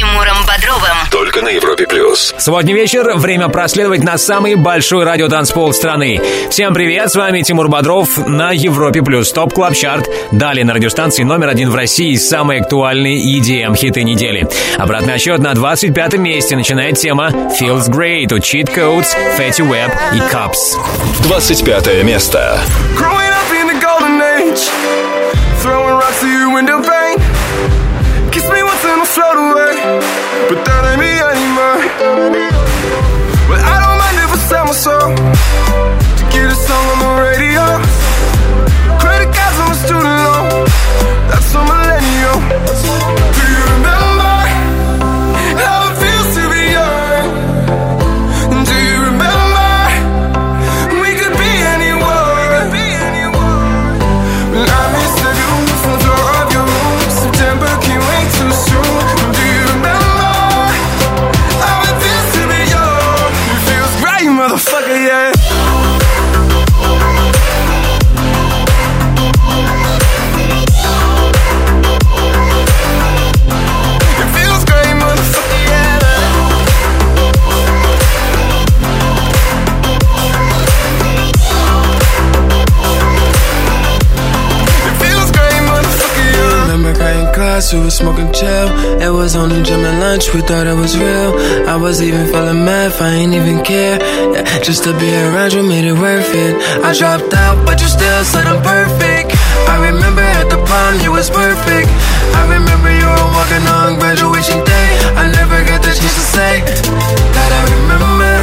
Тимуром Бодровым. Только на Европе Плюс. Субботний вечер, время проследовать на самый большой радиотанцпол страны. Всем привет, с вами Тимур Бодров на Европе Плюс, TOP Club Chart. Далее на радиостанции номер один в России самые актуальные EDM-хиты недели. Обратный отсчет на 25 месте начинает тема Feels Great от Cheat Codes, Fetty Wap и CVBZ. 25 место. Growing up in the golden age, throwing rocks to your window pane. Float away, but that ain't me anymore. Well, I don't mind if I sell my soul to get a song on the radio. Credit cards on my student loan, that's a millennial. Class, we were smoking chill. It was only gym and lunch, we thought it was real. I was even feeling math, I ain't even care. Yeah, just to be around you made it worth it. I dropped out, but you still said I'm perfect. I remember at the prom, you was perfect. I remember you were walking on graduation day. I never got the chance to say that I remember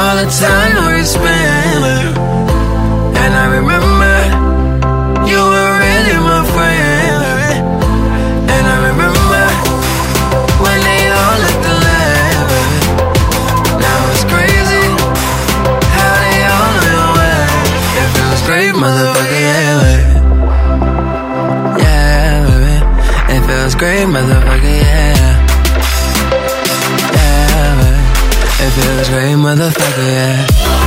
all the time we spent. And I remember great, motherfucker, yeah. Yeah, baby. It feels great, motherfucker, yeah.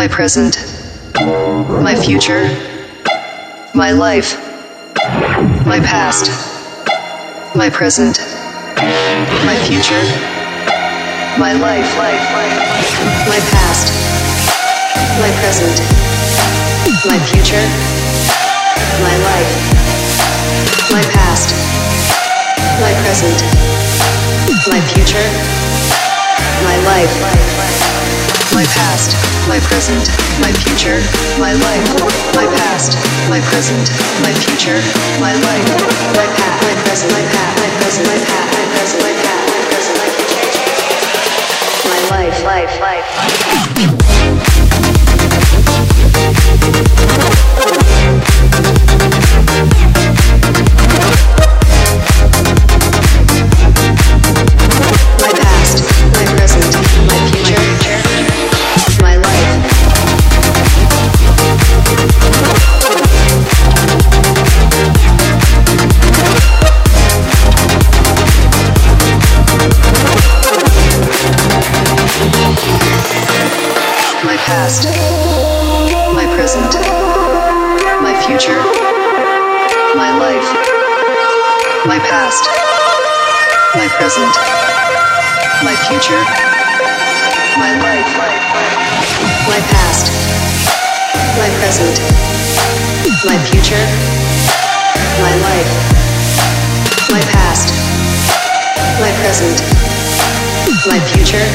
My present, my future, my life, my past, my present, my future, my life, life, life, my past, my present, my future, my life, my past, my present, my future, my life, life, life, my past, my present, my future, my life, my past, my present, my future, my life, my past, my present, my past, my present, my past, my present, my past, my present, my future, my life, life, life. Past, my present, my future, my life, my past, my present, my future, my life, my past, my present, my future,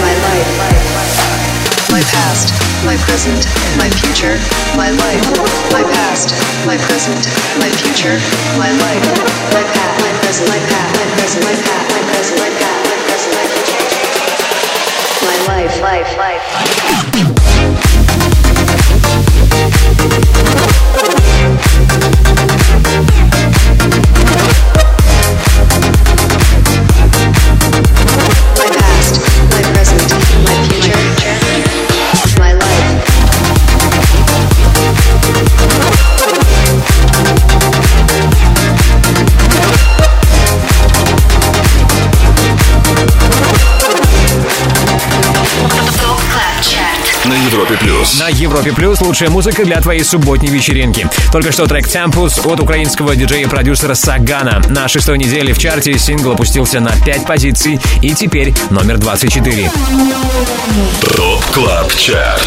my life, my past, my present, my future, my life, my past, my present, my future, my life, my past, my present, my past, my present, my past, my present, my past, my present, my future, my life, life, life. Плюс. На Европе Плюс лучшая музыка для твоей субботней вечеринки. Только что трек Tempus от украинского диджея и продюсера Сагана. На шестой неделе в чарте сингл опустился на 5 позиций и теперь номер 24. TOP CLUB CHART.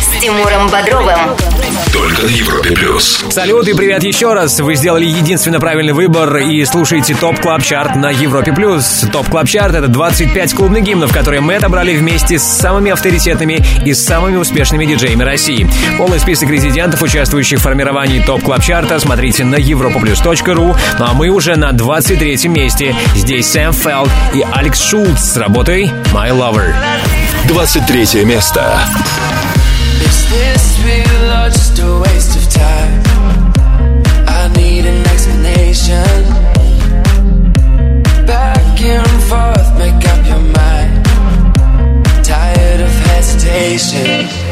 С Тимуром Бодровым Только на Европе плюс. Салют и привет еще раз. Вы сделали единственно правильный выбор и слушаете TOP Club Chart на Европе Плюс. TOP Club Chart — это 25 клубных гимнов, которые мы отобрали вместе с самыми авторитетными и самыми успешными диджеями России. Полный список резидентов, участвующих в формировании TOP Club Chart а, смотрите на europaplus.ru. Ну а мы уже на 23 месте. Здесь Sam Feldt и Alex Schulz с работой «My Lover». 23 место. Is this real or just a waste of time? I need an explanation. Back and forth, make up your mind. Tired of hesitation.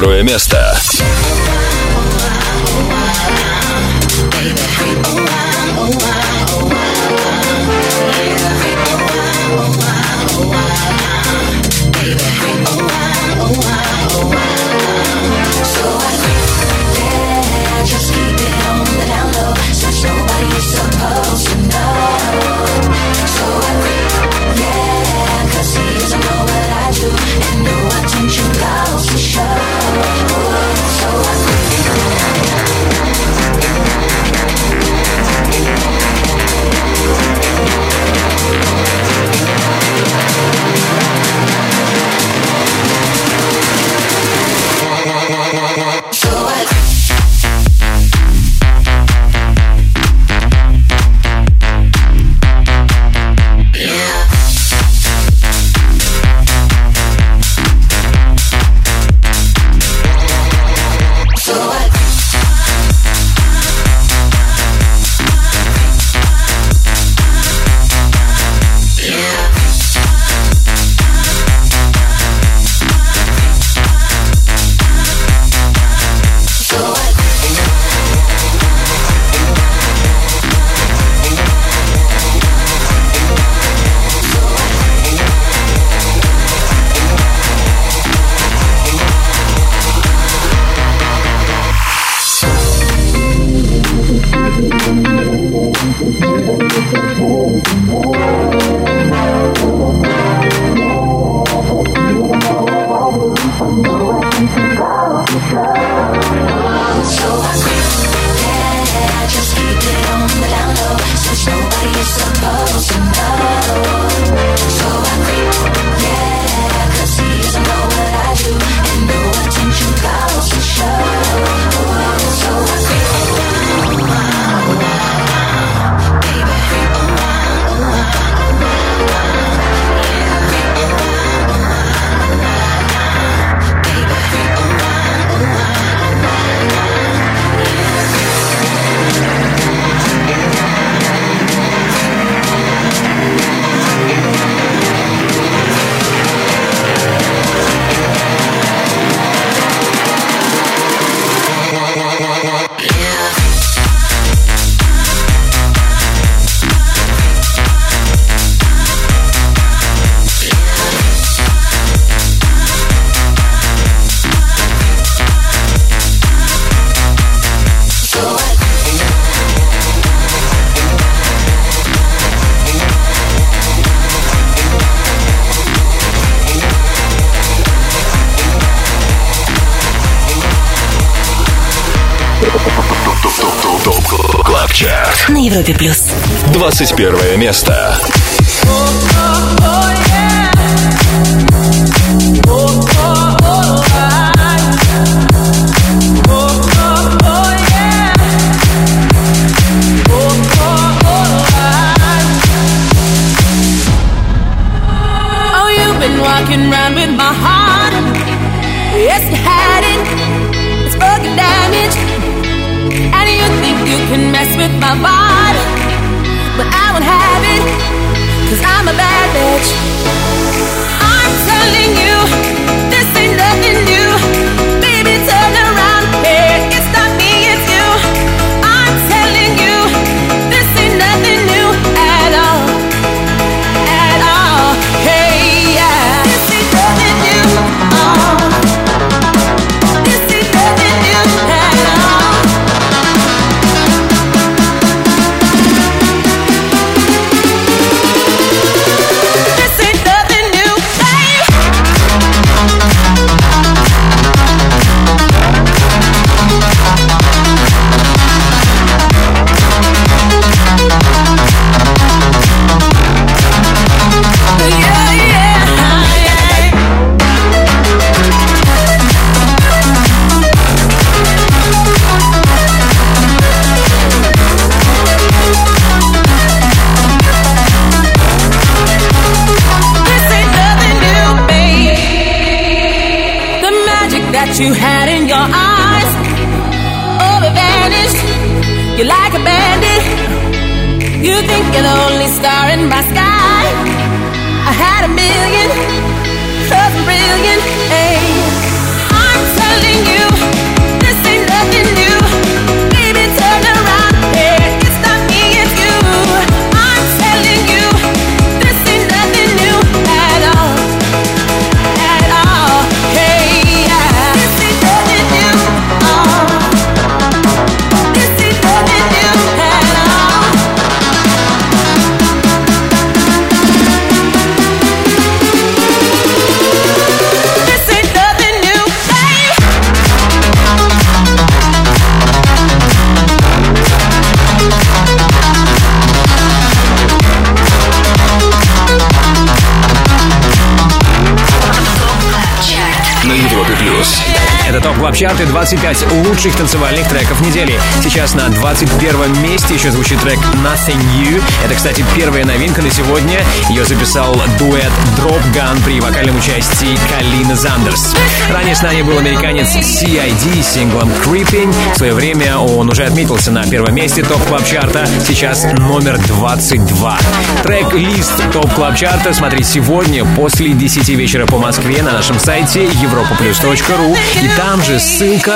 22 место. ТОП Европе плюс. 21 место. Чарты 25 лучших танцевальных треков недели. Сейчас на 21 месте еще звучит трек Nothing New. Это, кстати, первая новинка на сегодня. Ее записал дуэт Dropgun при вокальном участии Калины Зандерс. Ранее с нами был американец CID с синглом Creeping. В свое время он уже отметился на первом месте TOP Club Chart а. Сейчас номер 22. Трек-лист TOP Club Chart а смотри сегодня после 10 вечера по Москве на нашем сайте europaplus.ru и там же ссылка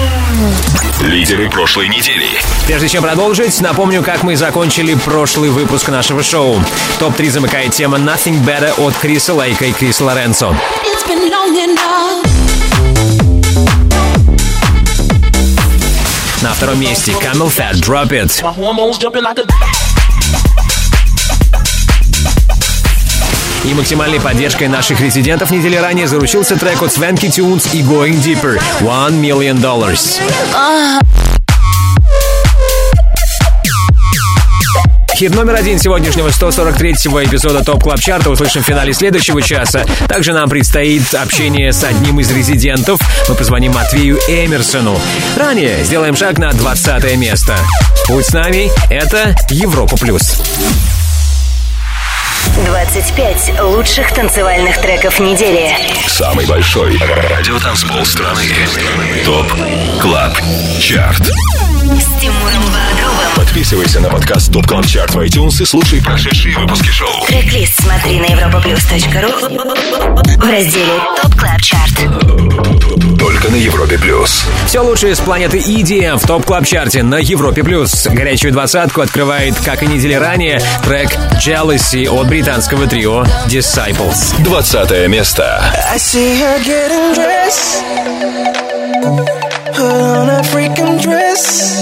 Лидеры прошлой недели. Прежде чем продолжить, напомню, как мы закончили прошлый выпуск нашего шоу. Топ-3 замыкает тема Nothing Better от Криса Лейка и Криса Лоренцо. It's been long enough. На втором месте Camel Fat Drop It. И максимальной поддержкой наших резидентов недели ранее заручился трек от Swanky Tunes и Going Deeper One Million Dollars. Хит номер один сегодняшнего 143-го эпизода TOP Club Chart а услышим в финале следующего часа. Также нам предстоит общение с одним из резидентов. Мы позвоним Матвею Эмерсону. Ранее сделаем шаг на 20 место. Будь с нами, это Европа Плюс. 25 лучших танцевальных треков недели. Самый большой радиотанцпол страны. TOP Club Chart. С Тимуром Бодровым. Подписывайся на подкаст TOP Club Chart в iTunes и слушай прошедшие выпуски шоу. Трек-лист смотри на europaplus.ru в разделе TOP Club Chart. Только на Европе плюс. Все лучшее с планеты EDM в TOP Club Chart е на Европе плюс. Горячую двадцатку открывает, как и недели ранее, трек Jealousy от британского трио Disciples. 20 место. I see her getting dressed. Put on a freaking dress.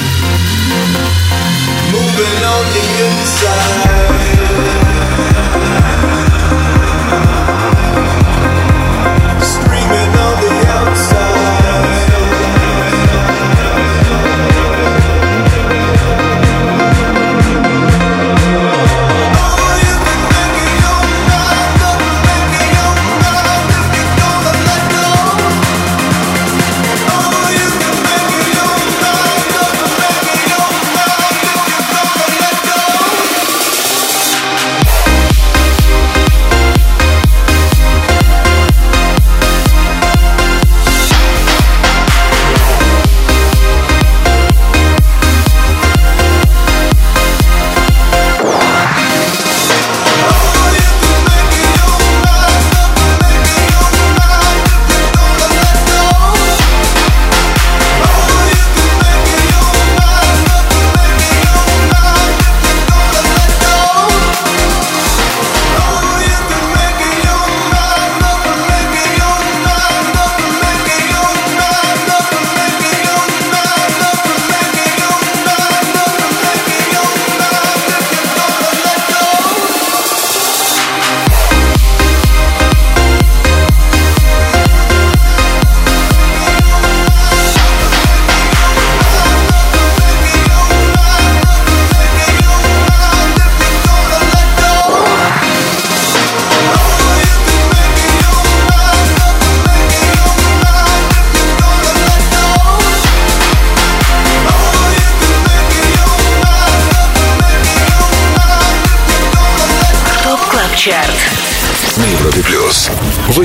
moving on the inside.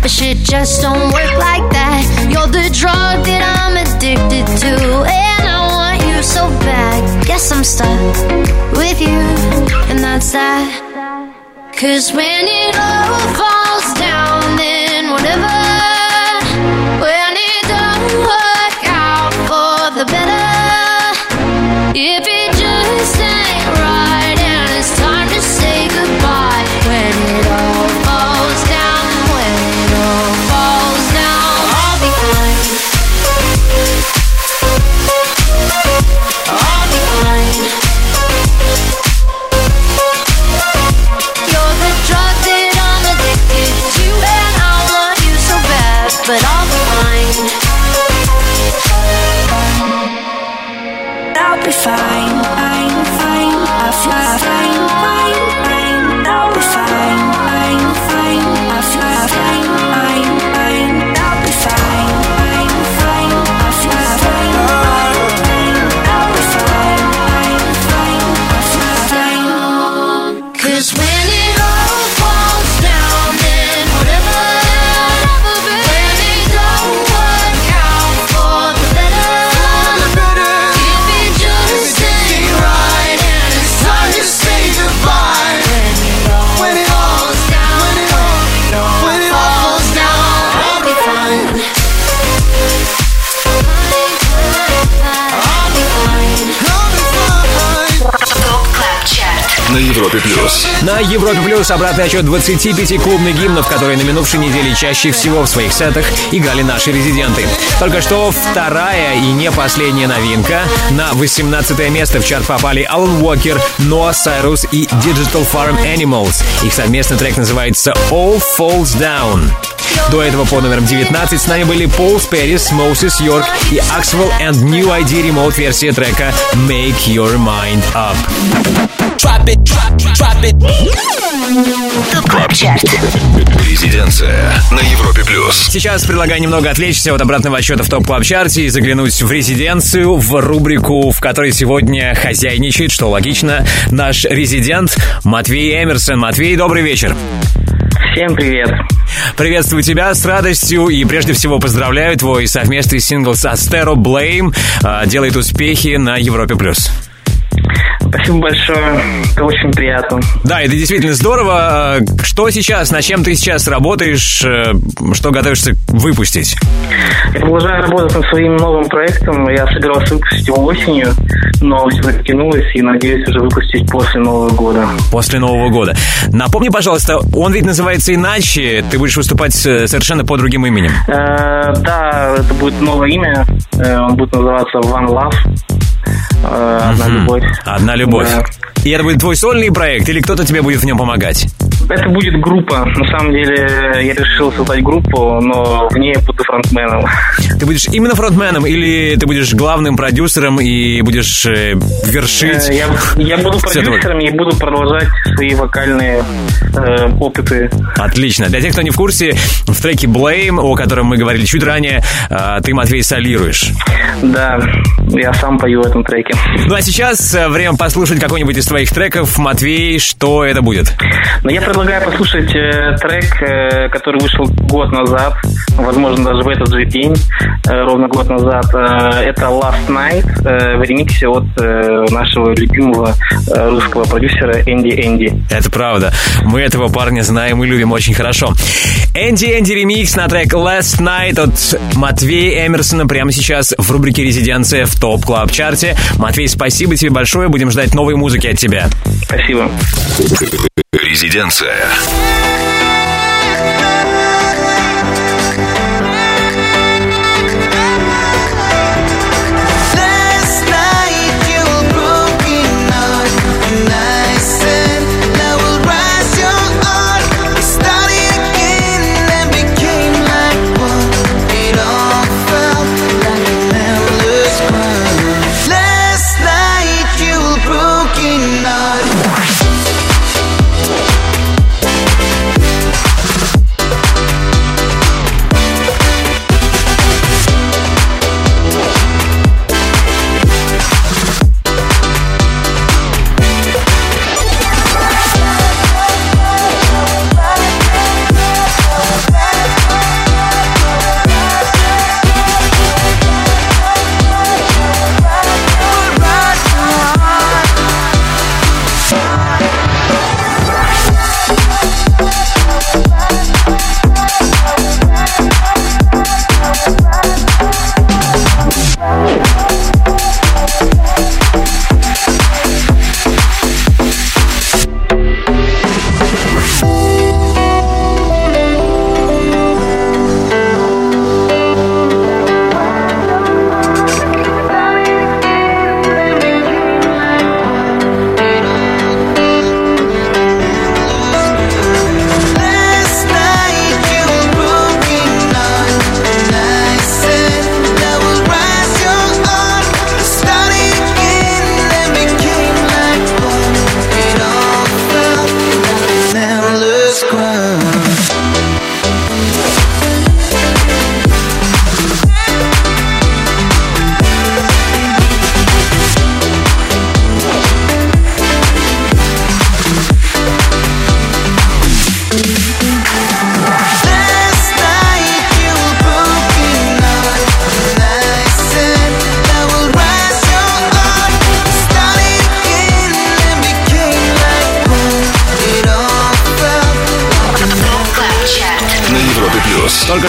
but shit just don't work like that. You're the drug that I'm addicted to, and I want you so bad. Guess I'm stuck with you, and that's that. Cause when it all falls down, then whatever. When it don't work out for the better. If Плюс обратный отчет 25 клубных гимнов, которые на минувшей неделе чаще всего в своих сетах играли наши резиденты. Только что вторая и не последняя новинка. На 18 место в чарт попали Алан Уокер, Ноа Сайрус и Digital Farm Animals. Их совместный трек называется All Falls Down. До этого по номерам 19 с нами были Пол Сперрис, Моусис Йорк и Axwell and New ID Remote версия трека Make Your Mind Up. ТОП КЛАБ ЧАРТ. Резиденция на Европе плюс. Сейчас предлагаю немного отвлечься от обратного отчета в топ клаб чарте и заглянуть в резиденцию, в рубрику, в которой сегодня хозяйничает, что логично, наш резидент Матвей Эмерсон. Матвей, добрый вечер. Всем привет. Приветствую тебя с радостью и прежде всего поздравляю твой совместный сингл с Астеро Blame а, делает успехи на Европе плюс. Спасибо большое. Это очень приятно. Да, это действительно здорово. Что сейчас, над чем ты сейчас работаешь, э, что готовишься выпустить? Я продолжаю работать над своим новым проектом. Я собирался выпустить его осенью, но все затянулось и надеюсь уже выпустить после Нового года. После Нового года. Напомни, пожалуйста, он ведь называется иначе, ты будешь выступать э, совершенно под другим именем. Э, да, это будет новое имя. Э, он будет называться One Love. Э, Одна любовь. Одна любовь. И это будет твой сольный проект или кто-то тебе будет в нем помогать? Это будет группа. На самом деле я решил создать группу, но в ней я буду фронтменом. Ты будешь именно фронтменом или ты будешь главным продюсером и будешь э, вершить? Э, Я, я буду продюсером и буду продолжать свои вокальные э, опыты. Отлично. Для тех, кто не в курсе, в треке Blame, о котором мы говорили чуть ранее, э, ты, Матвей, солируешь. Да, я сам пою в этом треке. Ну а сейчас э, время послушать какой-нибудь из твоих треков. Матвей, что это будет? Но я предлагаю послушать э, трек, э, который вышел год назад, возможно, даже в этот же день, э, ровно год назад. Э, это Last Night э, в ремиксе от э, нашего любимого э, русского продюсера Энди Энди. Это правда. Мы этого парня знаем и любим очень хорошо. Энди Энди ремикс на трек Last Night от Матвея Эмерсона прямо сейчас в рубрике «Резиденция» в TOP Club Chart е. Матвей, спасибо тебе большое. Будем ждать новой музыки от тебя. Спасибо. Резиденция.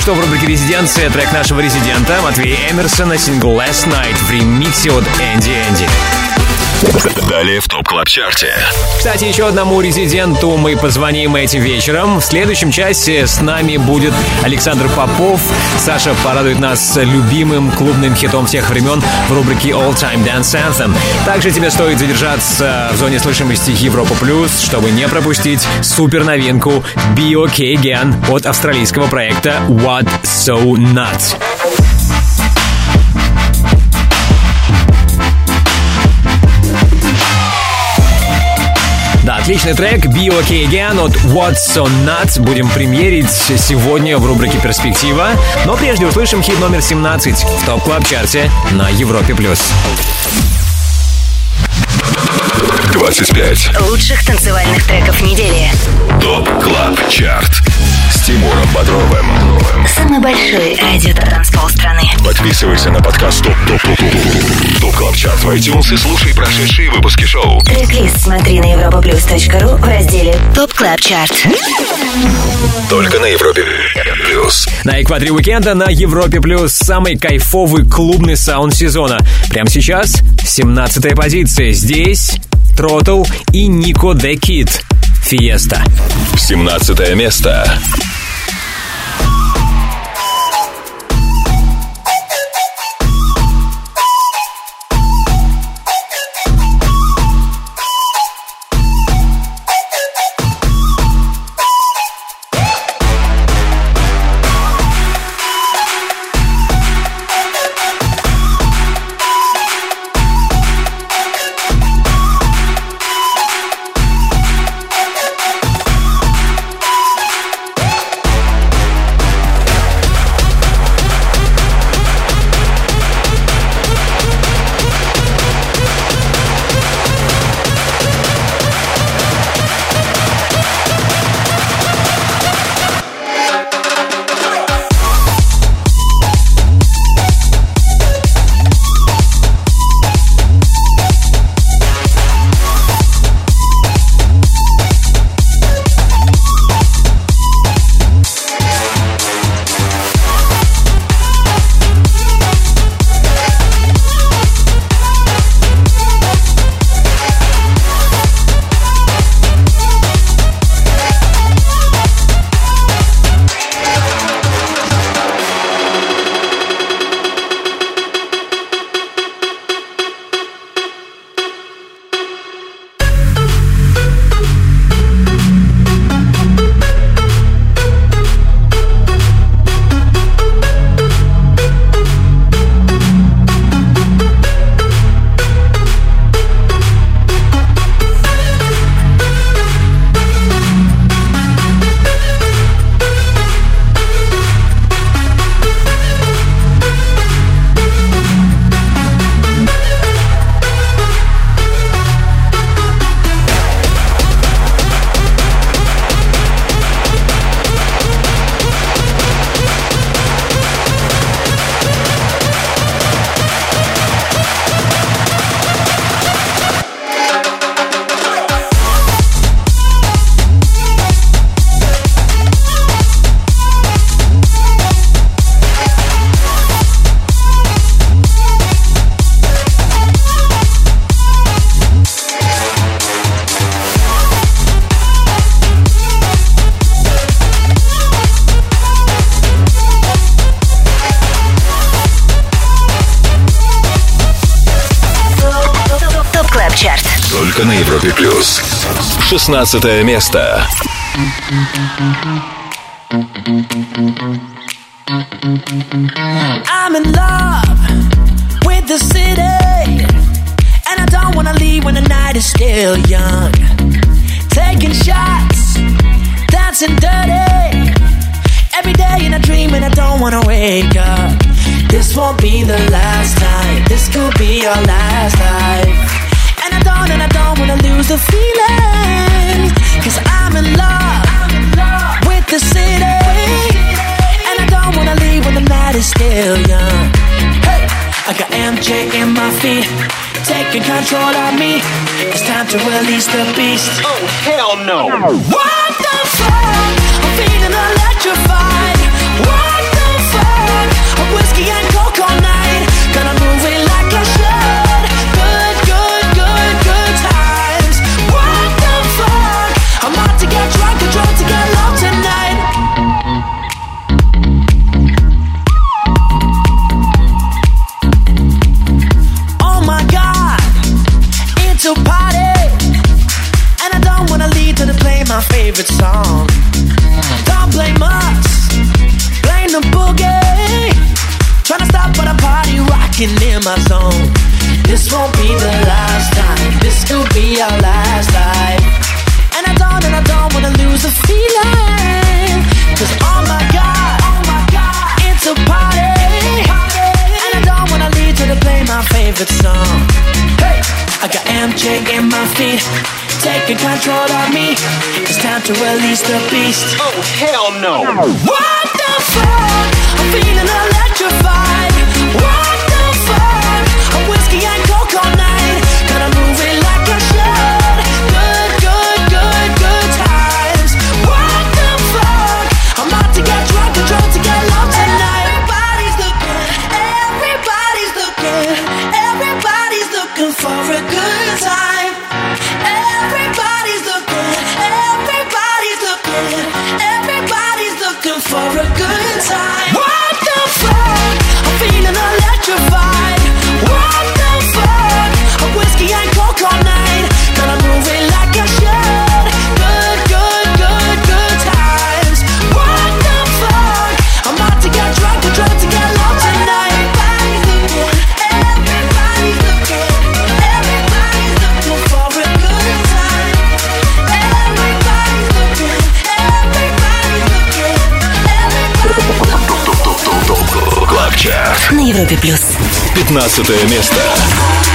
Что в рубрике «Резиденция» трек нашего резидента Матвея Эмерсона, сингл Last Night в ремиксе от Энди Энди. Далее в TOP Club Chart е. Кстати, еще одному резиденту мы позвоним этим вечером. В следующем часе с нами будет Александр Попов. Саша порадует нас любимым клубным хитом всех времен в рубрике All Time Dance Anthem. Также тебе стоит задержаться в зоне слышимости Европа Плюс, чтобы не пропустить супер новинку Be OK Again от австралийского проекта What So Not. Отличный трек Be OK Again от What So Not будем премьерить сегодня в рубрике «Перспектива». Но прежде услышим хит номер 17 в TOP Club Chart е на Европе+. плюс. 25. Лучших танцевальных треков недели. TOP Club Chart. С Тимуром Бодровым. Самый большой радиотанцпол страны. Подписывайся на подкаст TOP TOP TOP TOP TOP Club Chart в iTunes и слушай прошедшие выпуски шоу. Трек-лист смотри на europaplus.ru в разделе TOP Club Chart. Только на Европе Плюс. На экваторе уикенда на Европе Плюс самый кайфовый клубный саунд сезона. Прямо сейчас 17 позиция. Здесь Тротл и Нико Де Кит. Фиеста. 17 место. 16 место. I'm in love with the city, and I don't wanna leave when the night is still young. Taking shots, dancing dirty, every day in a dream, and I don't wanna wake up. This won't be the last time. This could be our last life. And I don't, and I don't wanna lose the feeling. Cause I'm in love with the city. And I don't wanna leave when the night is still young. Hey, I got MJ in my feet, taking control of me. It's time to release the beast. Oh, hell no. What the fuck? I'm feeling electrified. My zone. This won't be the last time. This could be our last life. And I don't, and I don't wanna lose the feeling. Cause oh my god, oh my god, it's a party. And I don't wanna leave till they play my favorite song. Hey, I got MJ in my feet. Taking control of me. It's time to release the beast. Oh, hell no. What the fuck? I'm feeling electrified. What for a good time. Европе плюс. 15 место.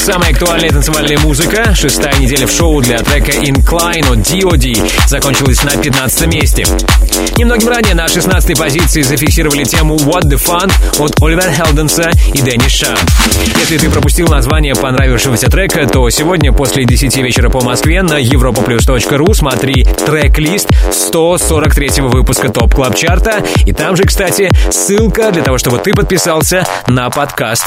Самая актуальная танцевальная музыка. Шестая неделя в шоу для трека Incline от D.O.D. закончилась на 15 месте. Немногим ранее на 16 позиции зафиксировали тему What the Fun от Оливера Хелденса и Дэнни Ша. Если ты пропустил название понравившегося трека, то сегодня после 10 вечера по Москве на europaplus.ru смотри трек-лист 143 выпуска TOP Club Chart а. И там же, кстати, ссылка для того, чтобы ты подписался на подкаст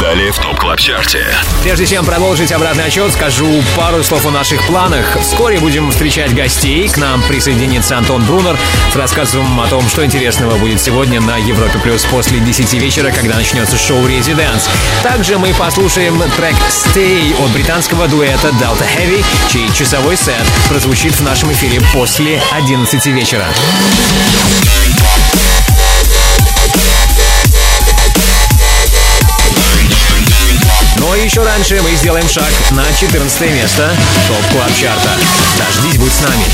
Далее в ТОП КЛАБ ЧАРТе. Прежде чем продолжить обратный отчет, скажу пару слов о наших планах. Вскоре будем встречать гостей. К нам присоединится Антон Брунер с рассказом о том, что интересного будет сегодня на Европе Плюс после 10 вечера, когда начнется шоу «Резиденс». Также мы послушаем трек «Stay» от британского дуэта Delta Heavy, чей часовой сет прозвучит в нашем эфире после 11 вечера. Но еще раньше мы сделаем шаг на 14 место TOP Club Chart а. Дождись, будь с нами.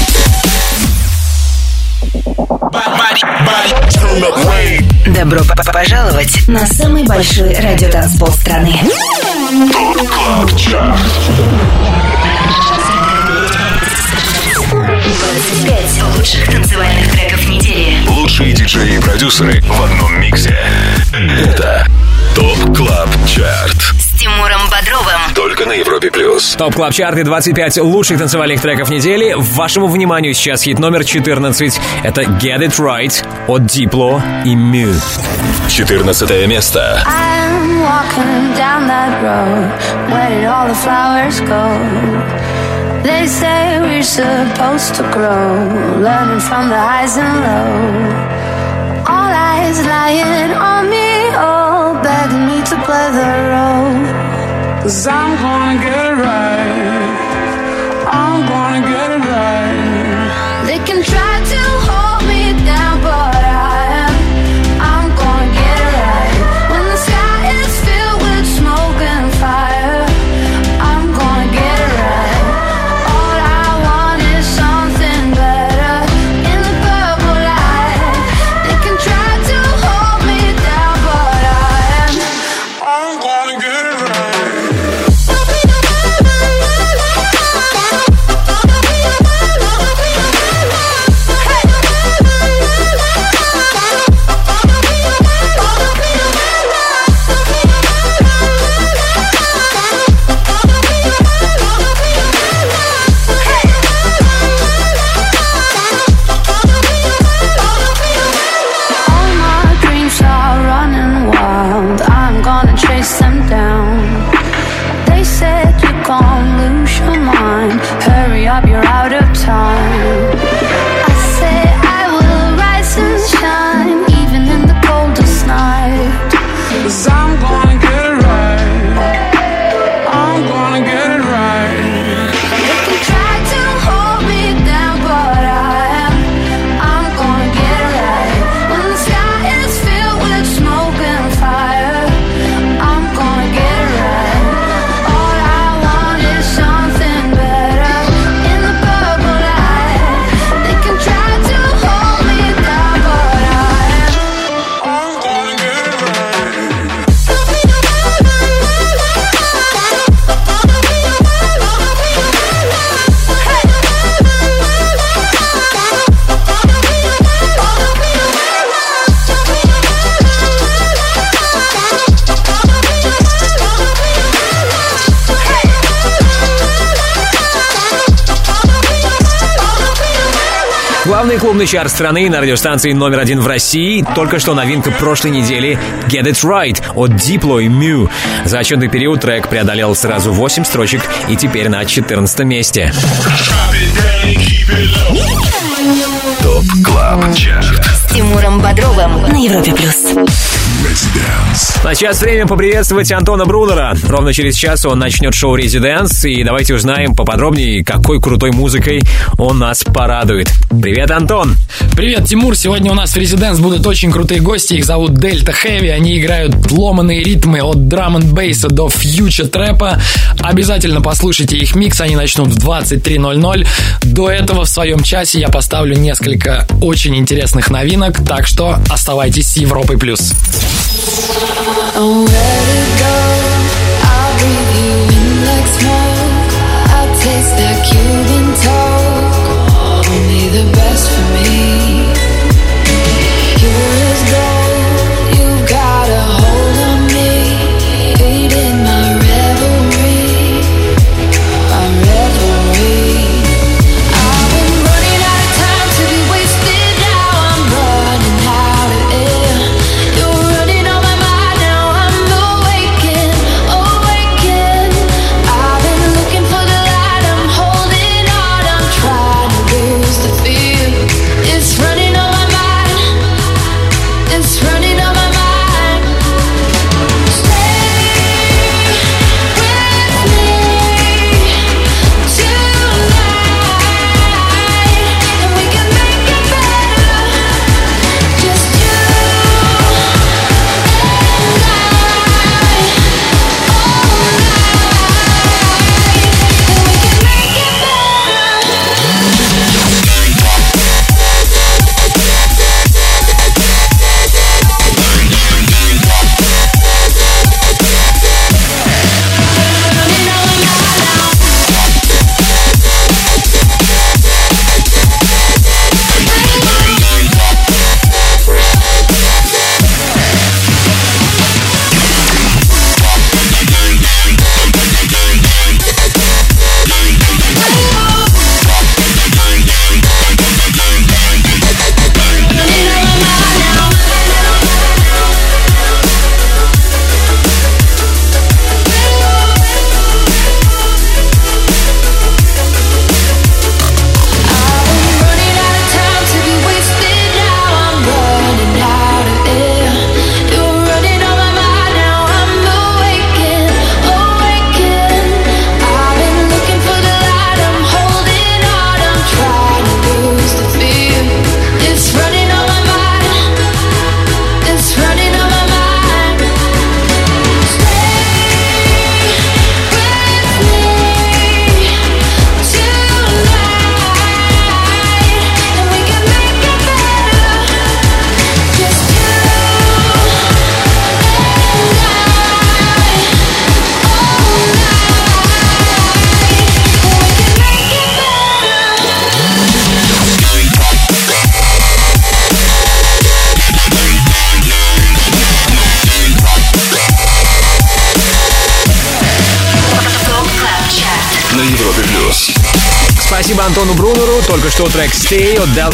Добро п- п- пожаловать на самый большой радиотанцпол страны. 25 лучших танцевальных треков недели. Лучшие диджеи и продюсеры в одном миксе. Это TOP Club Chart. С Тимуром Бодровым. Только на Европе Плюс. TOP Club Chart ы 25 лучших танцевальных треков недели. Вашему вниманию сейчас хит номер 14. Это Get It Right от Diplo и MØ. 14 место. I'm walking down that road. Where did all the flowers go? They say we're supposed to grow, learning from the highs and lows. All eyes lying on me, all begging me to play the role. Cause I'm gonna get Клубный чарт страны на радиостанции номер один в России. Только что новинка прошлой недели Get It Right от Diplo и Mew. За отчетный период трек преодолел сразу 8 строчек и теперь на 14 месте. ТОП КЛАБ ЧАРТ С Тимуром Бодровым на Европе плюс. А сейчас время поприветствовать Антона Брунера. Ровно через час он начнет шоу «Резиденс», и давайте узнаем поподробнее, какой крутой музыкой он нас порадует. Привет, Антон! Привет, Тимур! Сегодня у нас в Резиденс будут очень крутые гости. Их зовут Дельта Хэви. Они играют ломаные ритмы от драм н бейса до фьючер трэпа. Обязательно послушайте их микс. Они начнут в 23.00. До этого в своем часе я поставлю несколько очень интересных новинок. Так что оставайтесь с Европой+. плюс. Taste that Cuban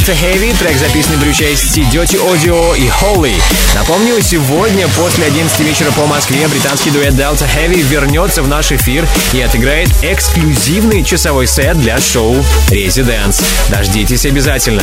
Delta Heavy. Трек записанный при участии Dirty Audio и Holy. Напомню, сегодня после 11 вечера по Москве британский дуэт Delta Heavy вернется в наш эфир и отыграет эксклюзивный часовой сет для шоу Residence. Дождитесь обязательно.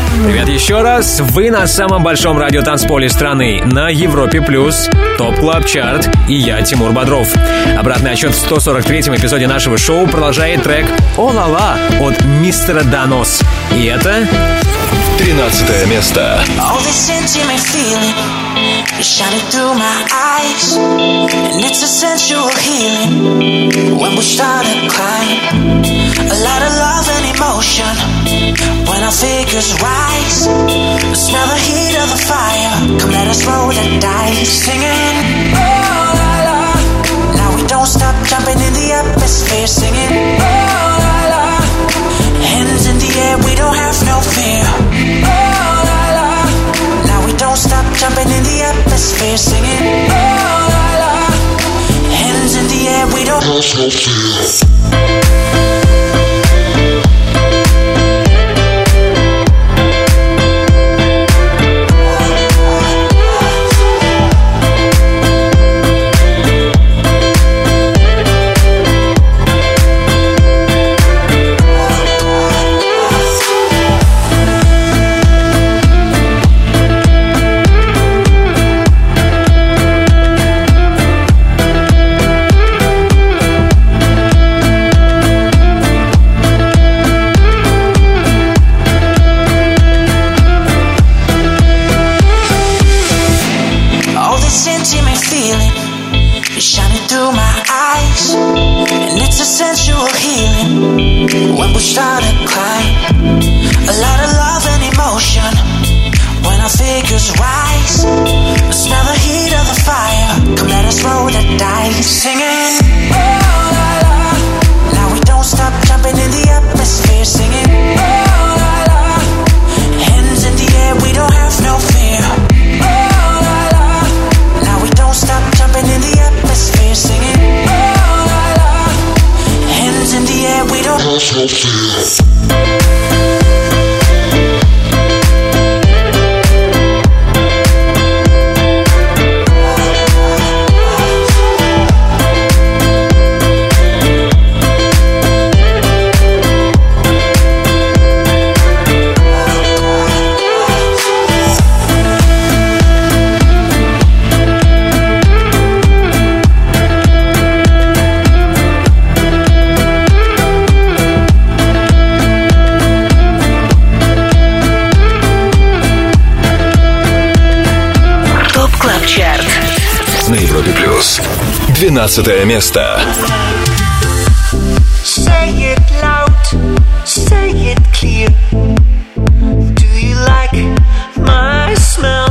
Привет еще раз. Вы на самом большом радиотанцполе страны на Европе Плюс, TOP Club Chart и я, Тимур Бодров. Обратный отсчет в 143-м эпизоде нашего шоу продолжает трек «О-ла-ла» от мистера Данос. И это 13 место. All this intimate feeling is shining through my eyes, and it's a sensual healing when we start to climb. A lot of love and emotion When our figures rise, smell the heat of the fire. Come let us roll the dice, singing. Oh la la. Now we don't stop jumping in the atmosphere, singing. Oh la la. Hands in the air, we don't have no fear. Oh la la. Now we don't stop jumping in the atmosphere, singing. Oh la la. Hands in the air, we don't have no fear. на Европе плюс. 12 место. Say it clear. Do you like my smell?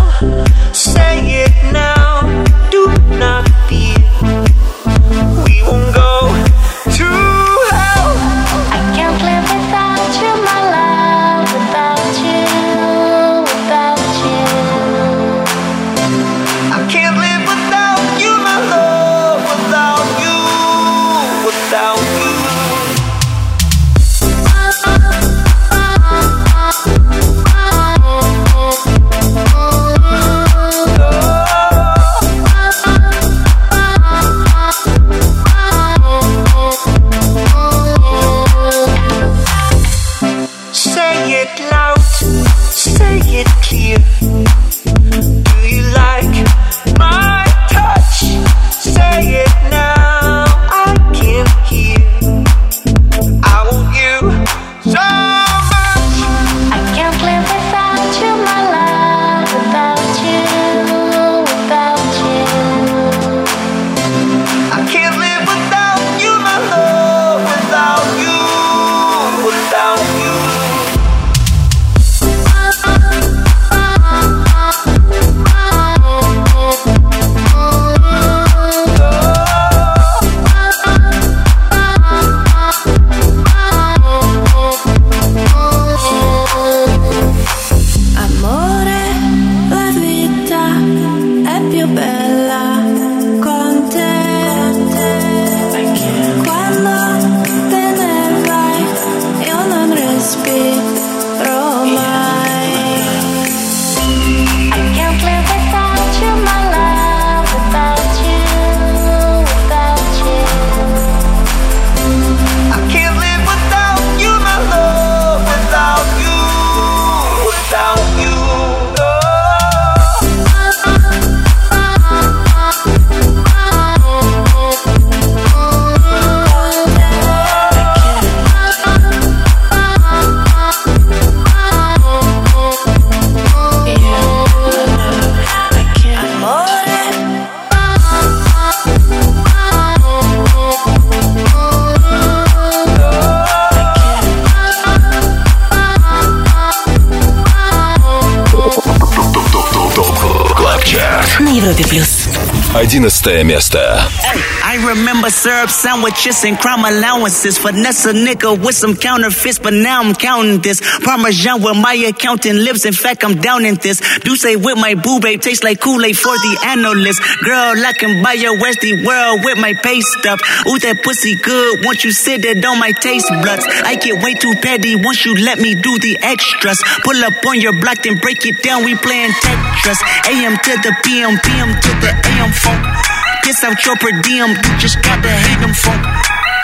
Hey, I remember syrup sandwiches and crime allowances. for nessa nigga with some counterfeits, but now I'm counting this. Parmesan with my accountant lips. In fact, I'm down in this. Deuce with my boo babe tastes like Kool-Aid for the analyst. Girl, I can buy your Westie world with my pay stuff. Ooh, that pussy good. Once you sit it on my taste buds, I get way too petty. Once you let me do the extras, pull up on your block then break it down. We playing Tetris. AM to the PM, PM to the AM funk. Piss out your per diem, you just gotta hate them funk.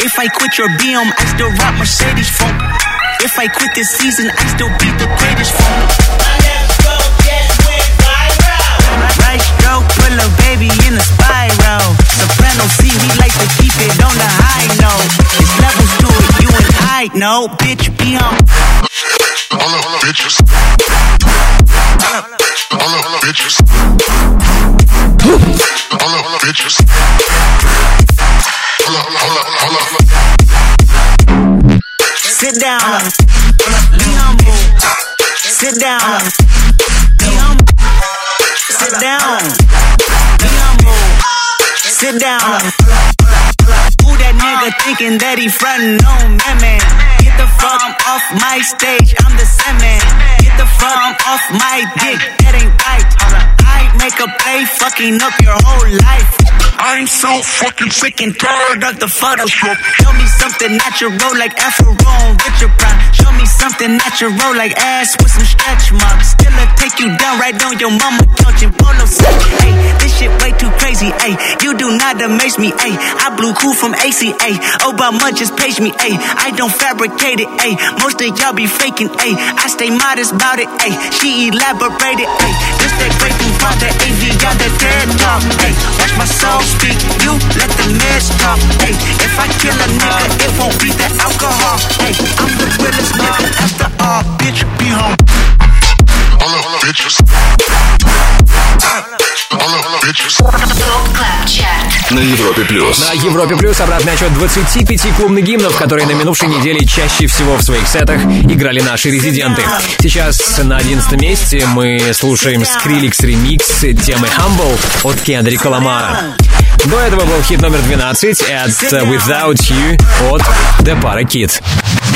If I quit your BM, I still rock Mercedes funk. If I quit this season, I still be the greatest funk. Right stroke, put a baby in a spiral. Soprano C, we like to keep it on the high note. There's levels to it, you and I know. Bitch, be on. All the bitches. All the bitches. The bitches. Sit down. Be humble. Sit down. Be humble. Sit down. Be humble. Sit down. Who that nigga thinking that he frontin' on me, man? Get the fuck off my stage, I'm the same. Get the fuck off my dick, that ain't right. I make a play, fucking up your whole life. I'm so fucking sick and tired of the Photoshop. Show me something natural like Afro with your prime. Show me something natural like ass with some stretch marks. Still I take you down right on your mama couch in polo set. Hey, this shit way too crazy. Hey, you do not amaze me. Hey, I blew cool from ACA. Obama just page me. Hey, I don't fabricate it. Hey, most of y'all be faking. Hey, I stay modest about it. Hey, she elaborated. Hey, this that great thing from the AV on the TED talk. Hey, watch my soul speak. You let the meds talk. Hey, if I kill a nigga, it won't be the alcohol. Hey, I'm the realest nigga after all. Bitch, be home. На Европе плюс. На Европе Плюс обратный отчет 25 клубных гимнов, которые на минувшей неделе чаще всего в своих сетах играли наши резиденты. Сейчас на 11 месте мы слушаем Skrillex ремикс темы Humble от Кендрика Ламара. До этого был хит номер 12 от Without You от The Para.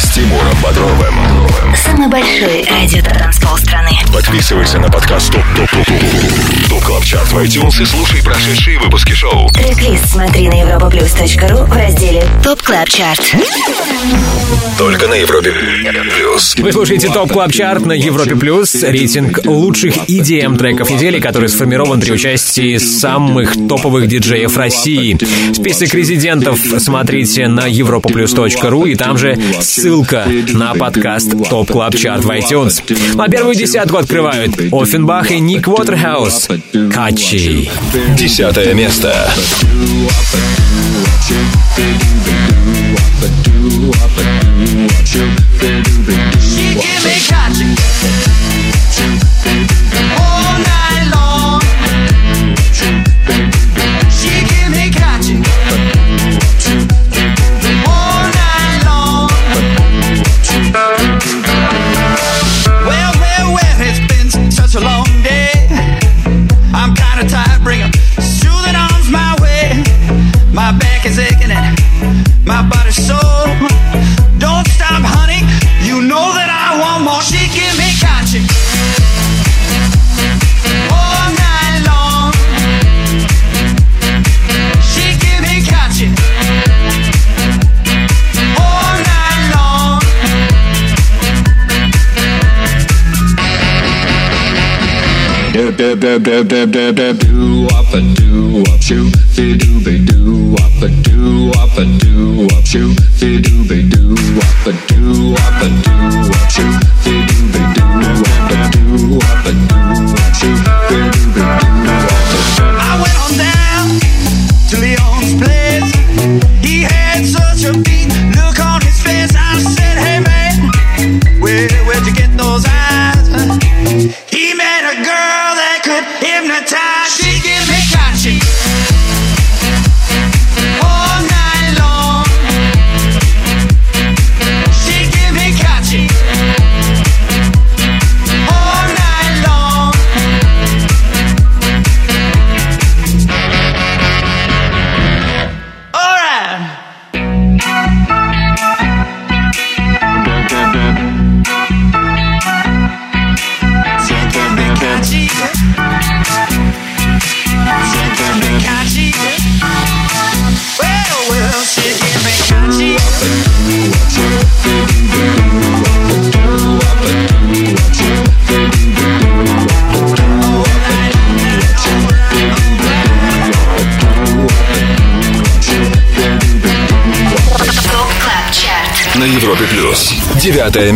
С Тимуром Бодровым. Самый большой радиотанцпол страны. Подписывайся на подкаст TOP TOP TOP TOP TOP Club Chart в iTunes и слушай прошедшие выпуски шоу. Трек-лист смотри на europaplus.ru в разделе TOP Club Chart. Только на Европе плюс. Вы слушаете TOP Club Chart на Европе Плюс, рейтинг лучших EDM треков недели, который сформирован при участии самых топовых диджеев России. Список резидентов смотрите на europaplus.ru и там же ссылка на подкаст TOP Club Chart в iTunes. А первую десятку открывают Оффенбах и Ник Уотерхаус. Katchi. Десятое место. Dub dub dub dub dub do up a do up shoot be do be do up a do up a do up shoot be do be do up a do up a do up shoot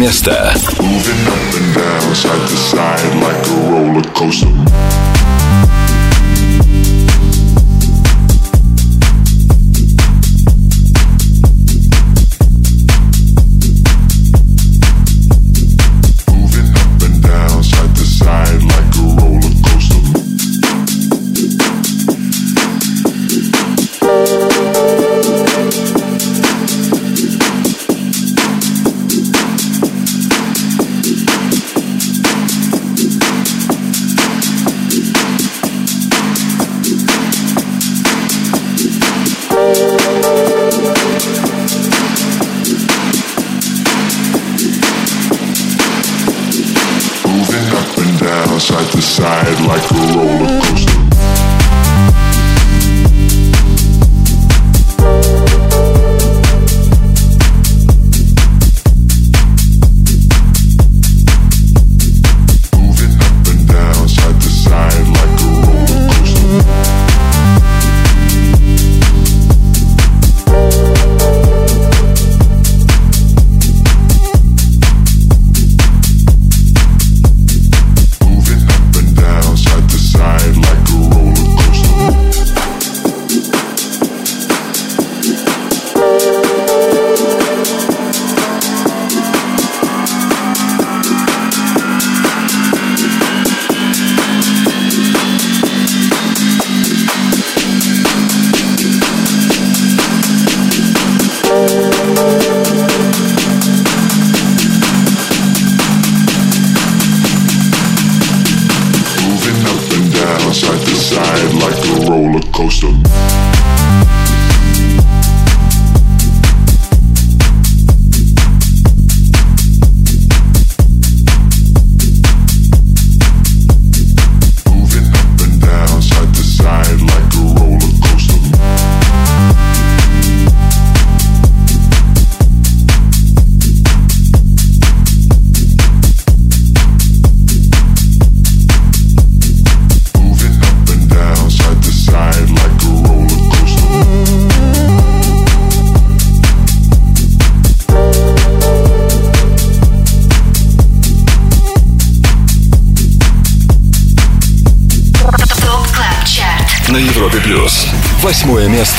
место. side to side like a roller coaster. восьмое место.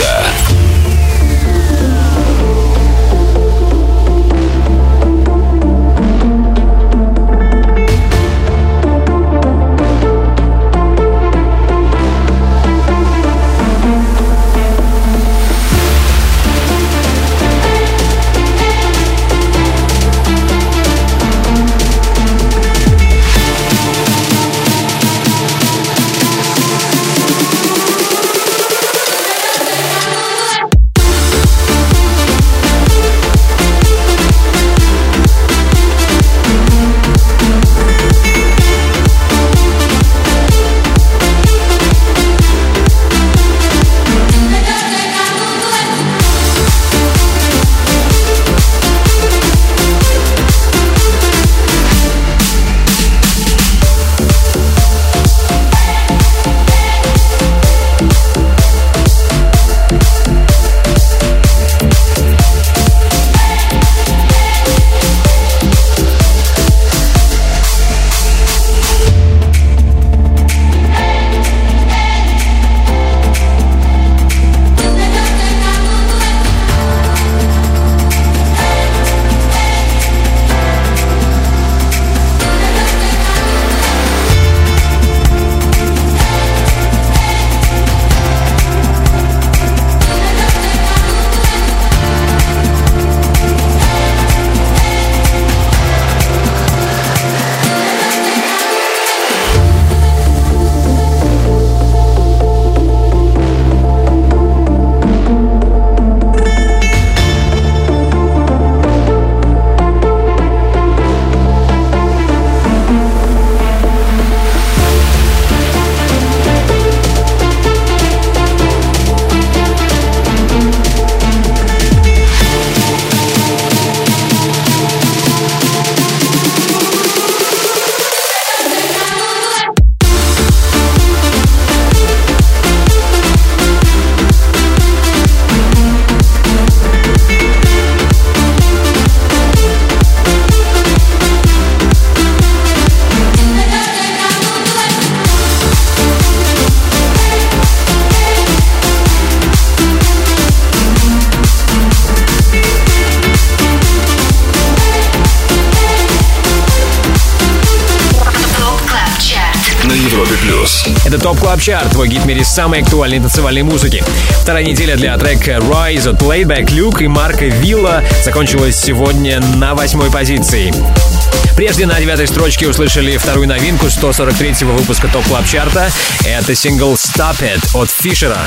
Самой актуальной танцевальной музыки. Вторая неделя для трека Rise от Laidback Luke и Марка Вилла закончилась сегодня на восьмой позиции. Прежде на девятой строчке услышали вторую новинку 143-го выпуска TOP Club Chart а. Это сингл Stop It от Фишера.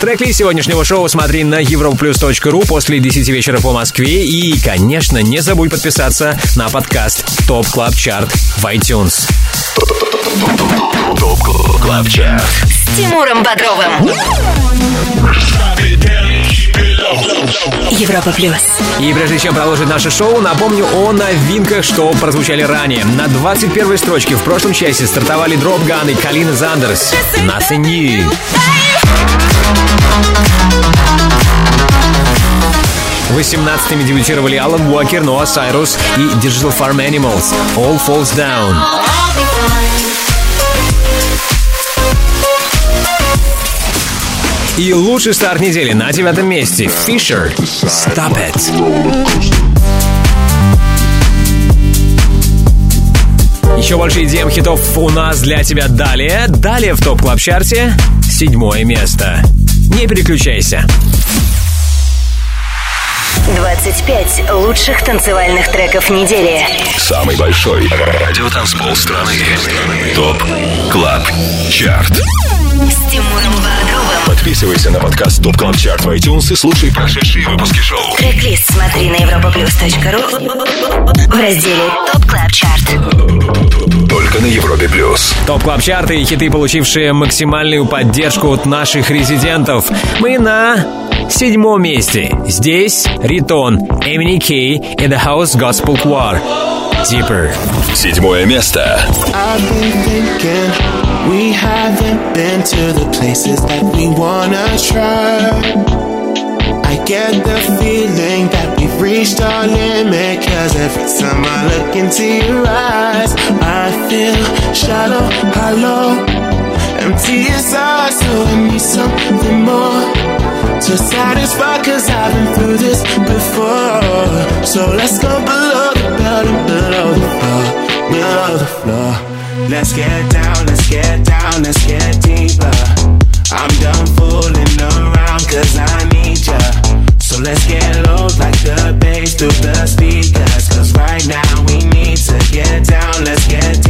Трек сегодняшнего шоу смотри на europlus.ru после 10 вечера по Москве. И, конечно, не забудь подписаться на подкаст TOP Club Chart в iTunes. TOP Club Chart Тимуром Бодровым. Европа плюс. И прежде чем продолжить наше шоу, напомню о новинках, что прозвучали ранее. На 21 строчке в прошлом часе стартовали Дроп Ган и Калина Зандерс. Nothing New. 18-ми дебютировали Алан Уокер, Ноа Сайрус и Digital Farm Animals. All Falls Down. И лучший старт недели на девятом месте. Fisher. Stop it. Еще больше идеям хитов у нас для тебя далее. Далее в топ клаб чарте седьмое место. Не переключайся. 25 лучших танцевальных треков недели. Самый большой радиотанцпол страны. TOP Club Chart С Тимуром Бодровым. Подписывайся на подкаст TOP Club Chart в iTunes и слушай прошедшие выпуски шоу. Трек-лист смотри на europaplus.ru в разделе TOP Club Chart. Только на Европе Плюс. TOP Club Chart ы и хиты, получившие максимальную поддержку от наших резидентов. Мы на седьмом месте. Здесь Ритон, MNEK и The House Gospel Choir. Deeper. Седьмое место. I've been thinking we haven't been to the places that we wanna try. I get the feeling that we've reached our limit. Cause every time I look into your eyes, I feel shallow, hollow, empty inside. So I need something more to satisfy. Cause I've been through this before. So let's go below the belt and below the floor, below the floor. Let's get down, let's get down, let's get deeper. I'm done fooling around cause I need ya. So let's get low like the bass through the speakers. Cause right now we need to get down, let's get deeper.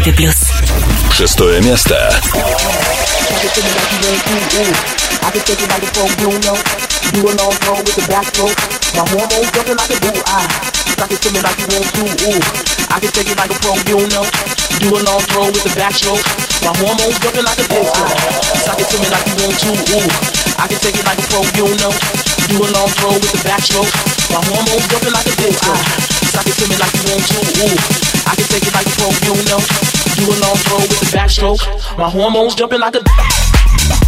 Европе плюс. Шестое место. I can take it like a pro Bruno. Do a long throw with the backstroke. My hormones jumping like a bull eye. Suck it to me like you want to. Ooh. I can take it like a pro Bruno. Do a long throw with the backstroke. My hormones jumping like a bull eye. Suck it to me like you want to. Ooh. I can take it like a pro, you know. Do a long throw with the backstroke. My hormones jumping like a.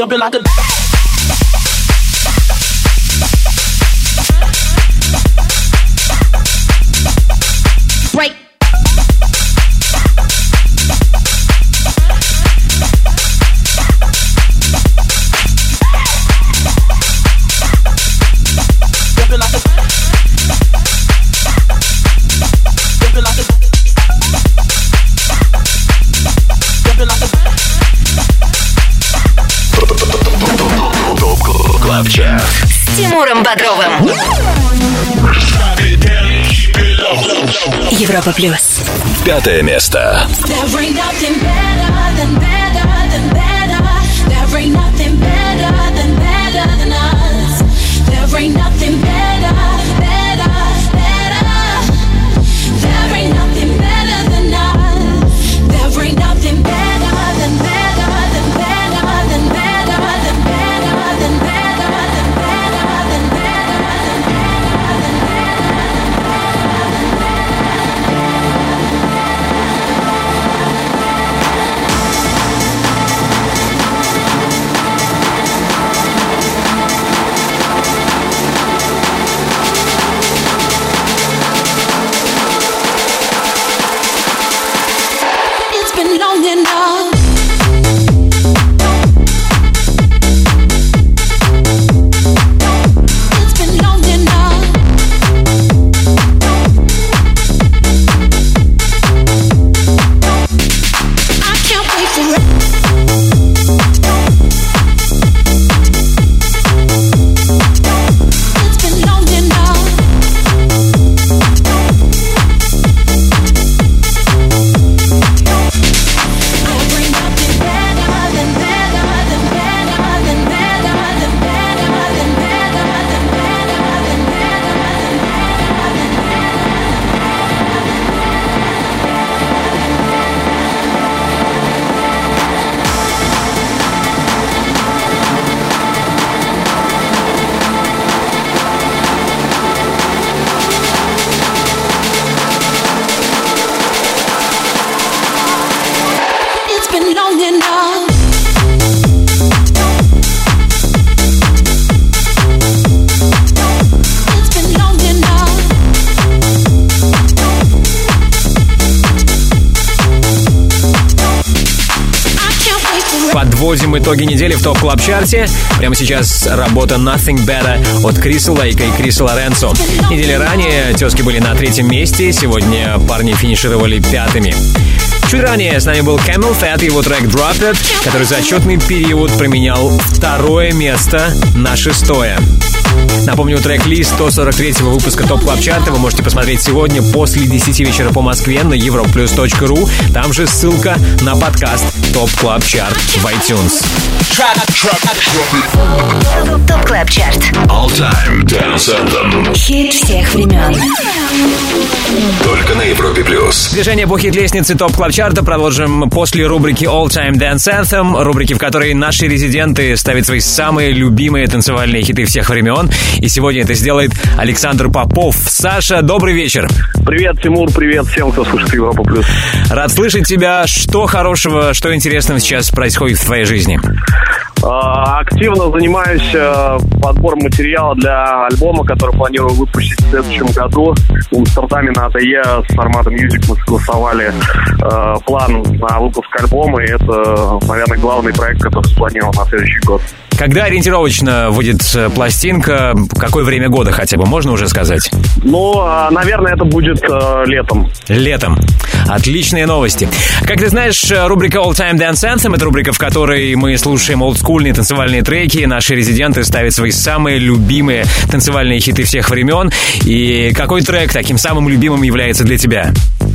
Jumping like a КЛАБ ЧАРТ С Тимуром Бодровым. Европа плюс. Пятое место. There ain't nothing better than better итоги недели в TOP Club Chart е. Прямо сейчас работа Nothing Better от Криса Лейка и Криса Лоренцо. Недели ранее тезки были на третьем месте, сегодня парни финишировали пятыми. Чуть ранее с нами был CamelPhat и его трек Drop который за отчетный период променял второе место на шестое. Напомню, трек-лист 143-го выпуска TOP Club Chart а вы можете посмотреть сегодня после 10 вечера по Москве на europlus.ru. Там же ссылка на подкаст TOP Club Chart в iTunes. TOP Club Chart. All Time Dance Anthem. Хит всех времен. Только на Европе Плюс. Движение по хит-лестнице TOP Club Chart а продолжим после рубрики All Time Dance Anthem, рубрики, в которой наши резиденты ставят свои самые любимые танцевальные хиты всех времен. И сегодня это сделает Александр Попов. Саша, добрый вечер. Привет, Тимур, привет всем, кто слушает Европа Плюс. Рад слышать тебя. Что хорошего, что интересного сейчас происходит в твоей жизни? А, Активно занимаюсь э, подбором материала для альбома, который планирую выпустить в следующем году. У Амстердаме на АТЕ с форматом Music мы согласовали э, план на выпуск альбома, и это, наверное, главный проект, который спланирован на следующий год. Когда ориентировочно выйдет э, пластинка? Какое время года хотя бы, можно уже сказать? Ну, а, наверное, это будет э, летом. Летом. Отличные новости. Как ты знаешь, э, рубрика All Time Dance Anthem — это рубрика, в которой мы слушаем олдскульные танцевальные треки. Наши резиденты ставят свои самые любимые танцевальные хиты всех времен. И какой трек таким самым любимым является для тебя?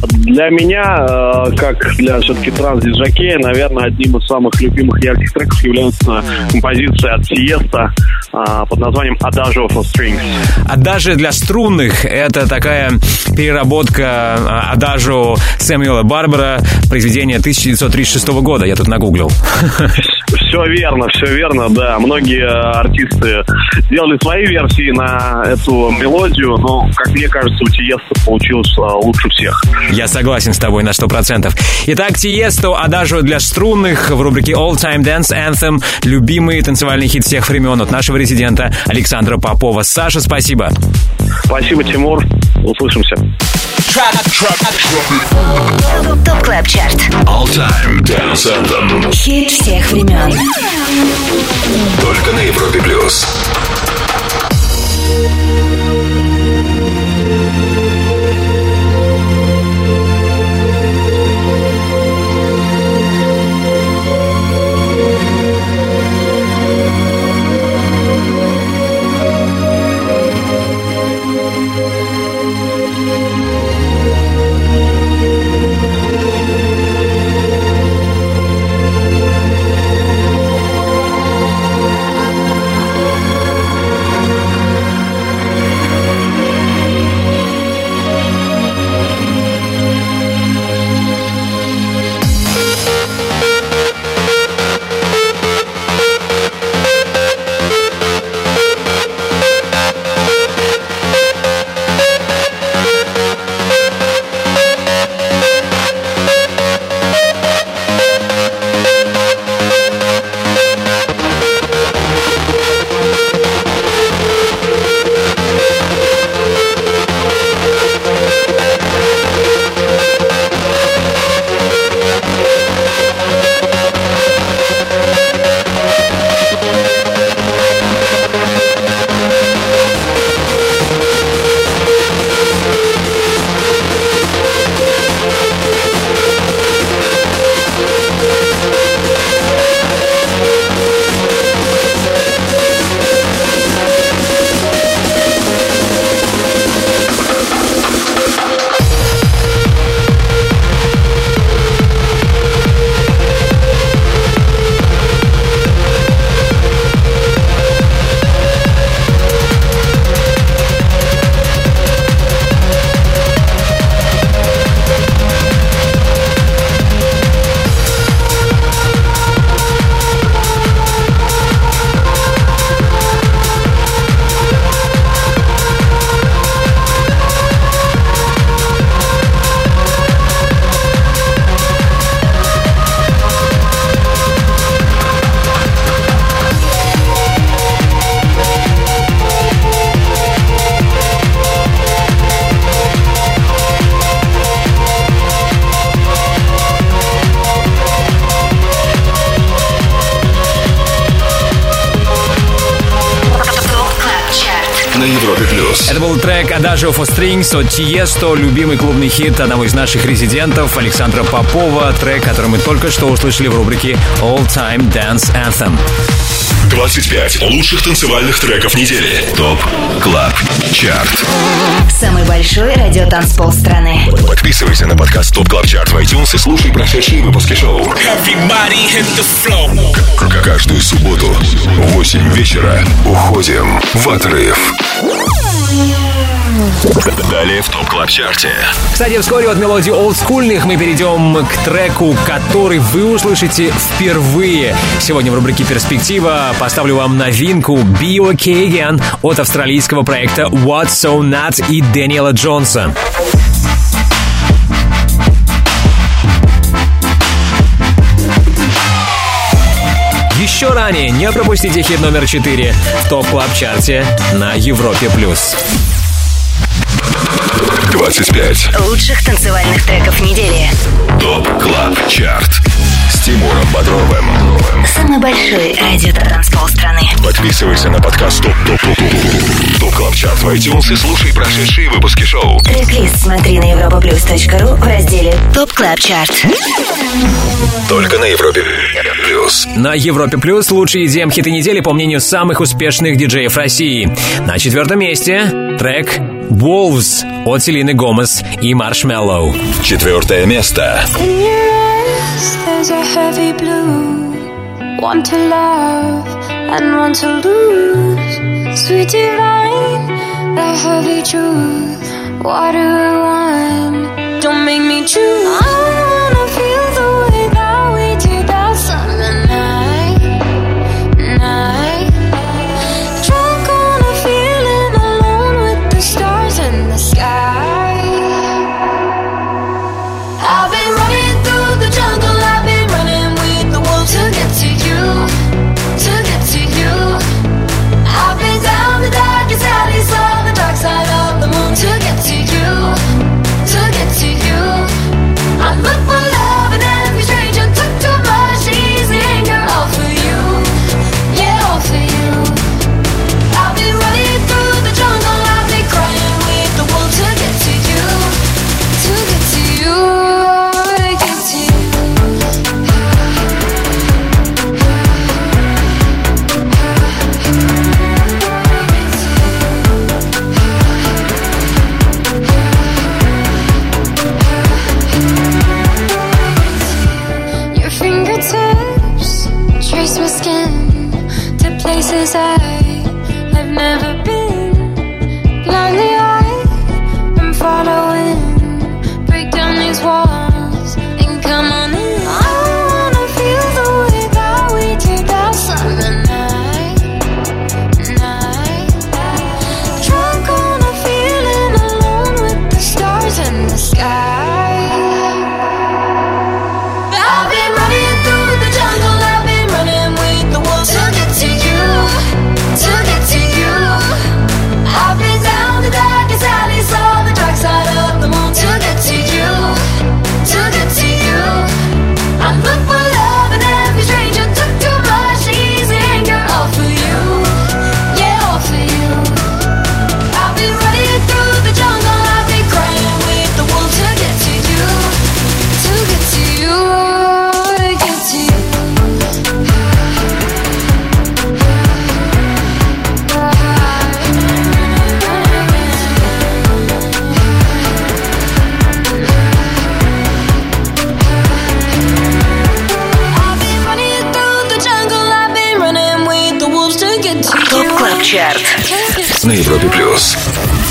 Для меня, э, как для все-таки транс-диджакея, наверное, одним из самых любимых ярких треков является композиция от Сиеста э, под названием Adagio for Strings. А даже для струнных это такая переработка а, Адажу Сэмюэла Барбара, произведение 1936 года. Я тут нагуглил. Все верно, все верно, да. Многие э, артисты сделали свои версии на эту мелодию, но, как мне кажется, у Тиеста получилось э, лучше всех. Я согласен с тобой на 100%. Итак, Тиесто, Адажу для струнных в рубрике All Time Dance Anthem. Любимый танцевальный хит всех времен от нашего резидента Александра Попова. Саша, спасибо. Спасибо, Тимур. Услышимся. ТОП КЛАБ ЧАРТ All Time Dance Anthem. Хит всех времен Только на Европе плюс. От Тиесто, любимый клубный хит одного из наших резидентов Александра Попова, трек, который мы только что услышали в рубрике All Time Dance Anthem. 25 лучших танцевальных треков недели. TOP Club Chart. Самый большой радиотанцпол страны Подписывайся на подкаст TOP Club Chart в iTunes и слушай прошедшие выпуски шоу. Каждую субботу в 8 вечера уходим в отрыв. Далее в Топ Клаб Чарте. Кстати, вскоре от мелодии олдскульных мы перейдем к треку, который вы услышите впервые. Сегодня в рубрике «Перспектива» поставлю вам новинку «Be OK Again» от австралийского проекта What So Not и Дэниела Джонса. Еще ранее не пропустите хит номер 4 в топ клаб чарте на Европе+. плюс. 25 лучших танцевальных треков недели. ТОП Клаб Чарт с Тимуром Бодровым. Самый большой радиотанцпол страны. Подписывайся на подкаст ТОП ТОП ТОП ТОП ТОП Клаб Чарт в iTunes и слушай прошедшие выпуски шоу. Трек-лист смотри на europaplus.ru в разделе ТОП Клаб Чарт. Только на Европе Плюс. На Европе Плюс лучшие EDM хиты недели по мнению самых успешных диджеев России. На четвертом месте трек Wolves от Селины Гомес и Маршмеллоу. Четвертое место. One to love and one to lose. Sweet divine, the heavy truth. What do I want? Don't make me choose.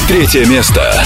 Третье место.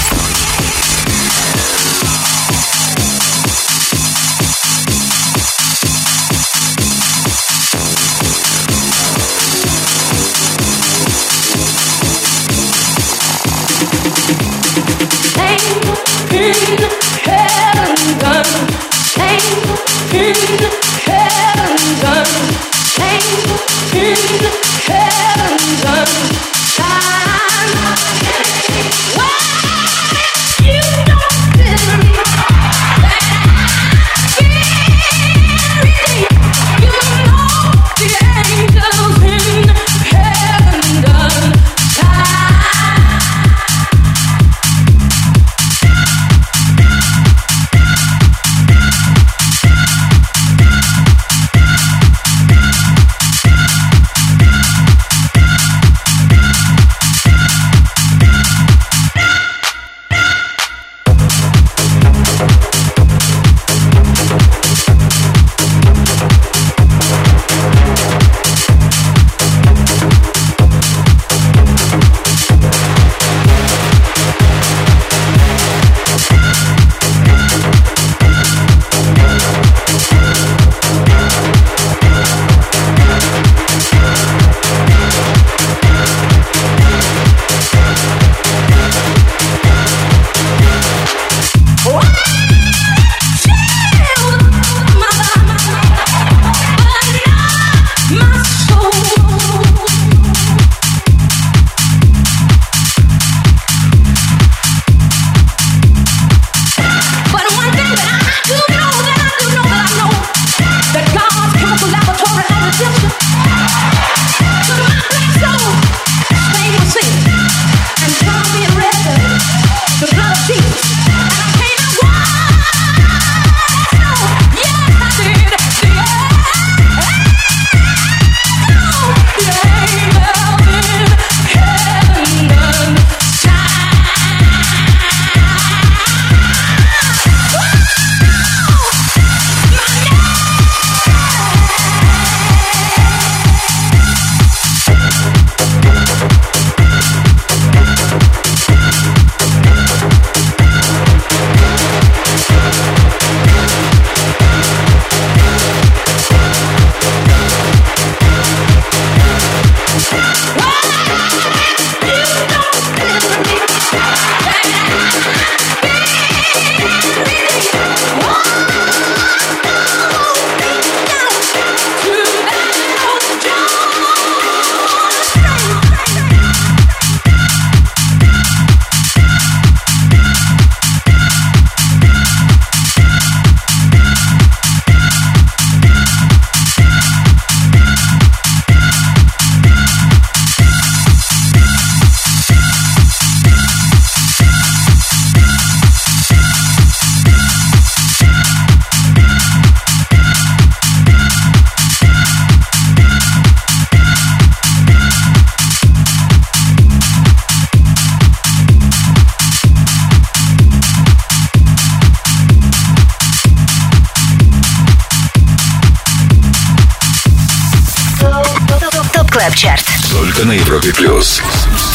Европе плюс.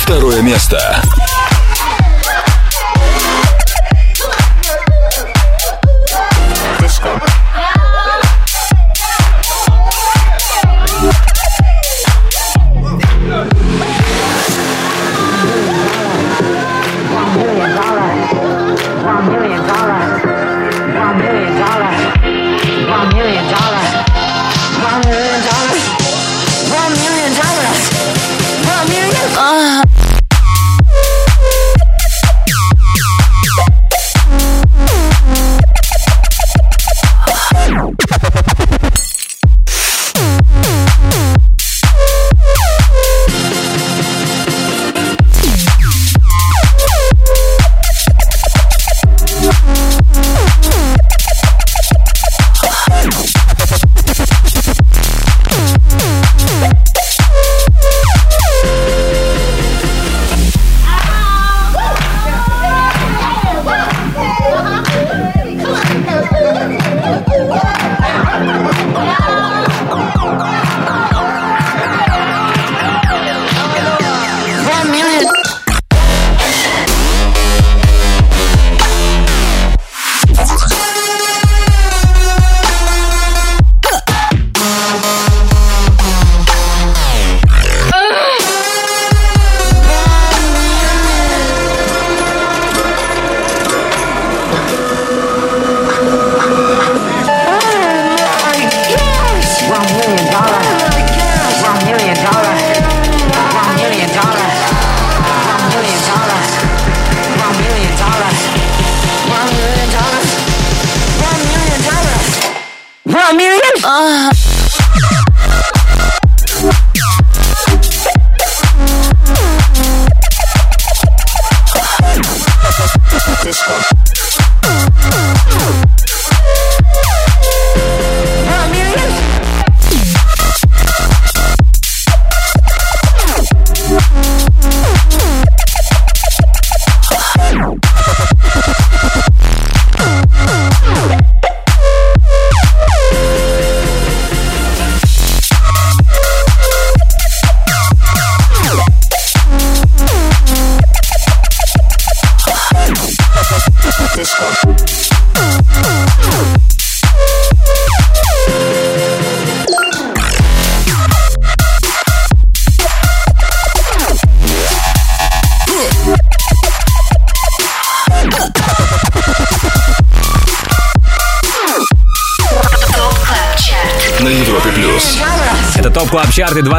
Второе место.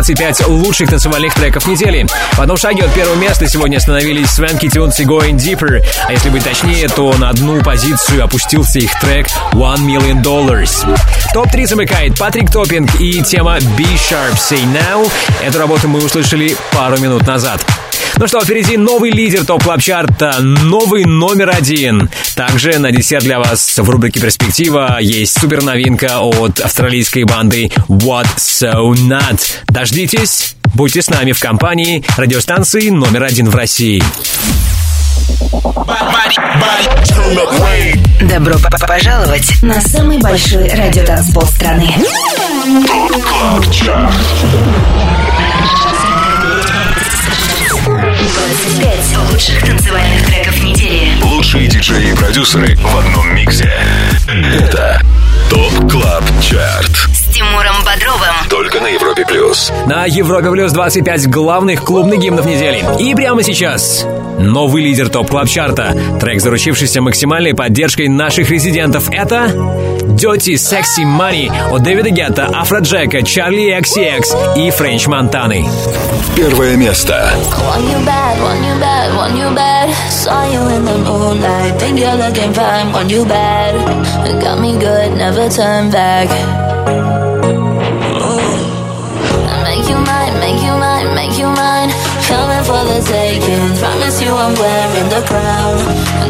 25 лучших танцевальных треков недели. В одном шаге от первого места сегодня остановились Swanky Tunes и Going Deeper. А если быть точнее, то на одну позицию опустился их трек One Million Dollars. Топ-3 замыкает Патрик Топпинг и тема Be Sharp Say Nowt. Эту работу мы услышали пару минут назад. Ну что, впереди новый лидер ТОП Клаб Чарта, новый номер один. Также на десерт для вас в рубрике «Перспектива» есть супер новинка от австралийской банды What So Not. Дождитесь, будьте с нами в компании радиостанции номер один в России. Добро пожаловать на самый большой радиотанцпол страны. 25 лучших танцевальных треков недели. Лучшие диджеи и продюсеры в одном миксе. Это ТОП Клаб Чарт. С Тимуром Бодровым. Только на Европе плюс. На Европе Плюс 25 главных клубных гимнов недели. И прямо сейчас новый лидер ТОП Клаб Чарта. Трек, заручившийся максимальной поддержкой наших резидентов. Это Dirty Sexy Money от Дэвида Гетта, Афроджека, Чарли XCX и Френч Монтаны. Первое место. Want you bad, want you bad, want you bad. Saw you in the moonlight, think you're looking fine. Want you bad, it got me good, never turn back. Make you mine, make you mine, make you mine. Coming for the taking. Promise you I'm wearing the crown.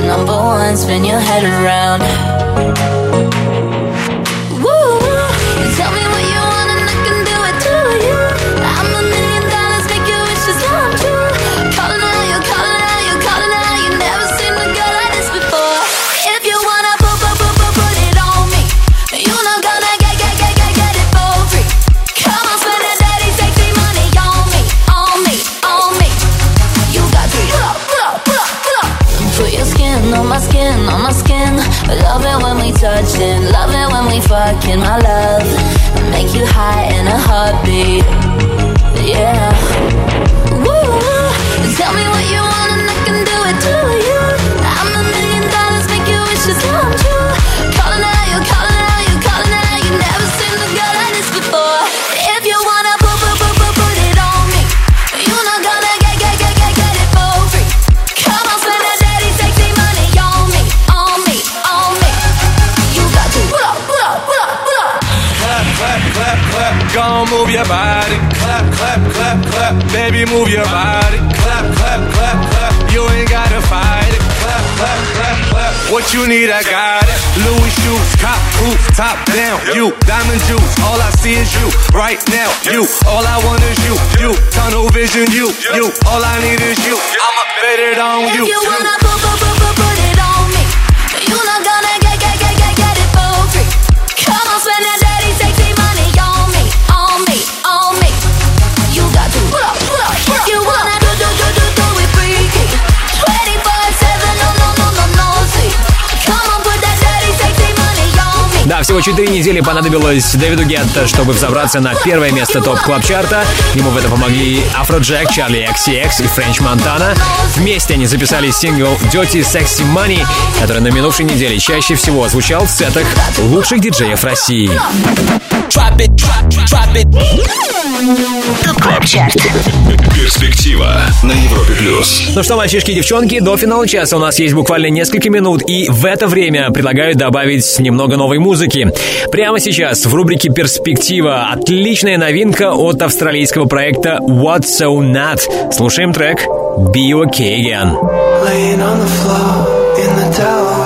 Number one, spin your head around. Spark in my love. Make you high in a heartbeat. Yeah. Your body. Clap, clap, clap, clap. Baby, move your body. Clap, clap, clap, clap. You ain't gotta fight it. Clap, clap, clap, clap. What you need, I got it. Louis shoes, cop, roof, top down. You, diamond juice. All I see is you. Right now, you. All I want is you. You, tunnel vision, you. You, all I need is you. I'ma bet it on If you. you wanna put, put, put, put, всего четыре недели понадобилось Дэвиду Гетта, чтобы взобраться на первое место топ клаб чарта Ему в это помогли Афроджек, Чарли XCX и Френч Монтана. Вместе они записали сингл Dirty Sexy Money, который на минувшей неделе чаще всего звучал в сетах лучших диджеев России. ТОП КЛАБ ЧАРТ Перспектива на Европе Плюс. Ну что, мальчишки и девчонки, до финала часа у нас есть буквально несколько минут, и в это время предлагаю добавить немного новой музыки. Прямо сейчас в рубрике «Перспектива» отличная новинка от австралийского проекта What's So Not. Слушаем трек «Be Okay Again». Laying on the floor in the doorway.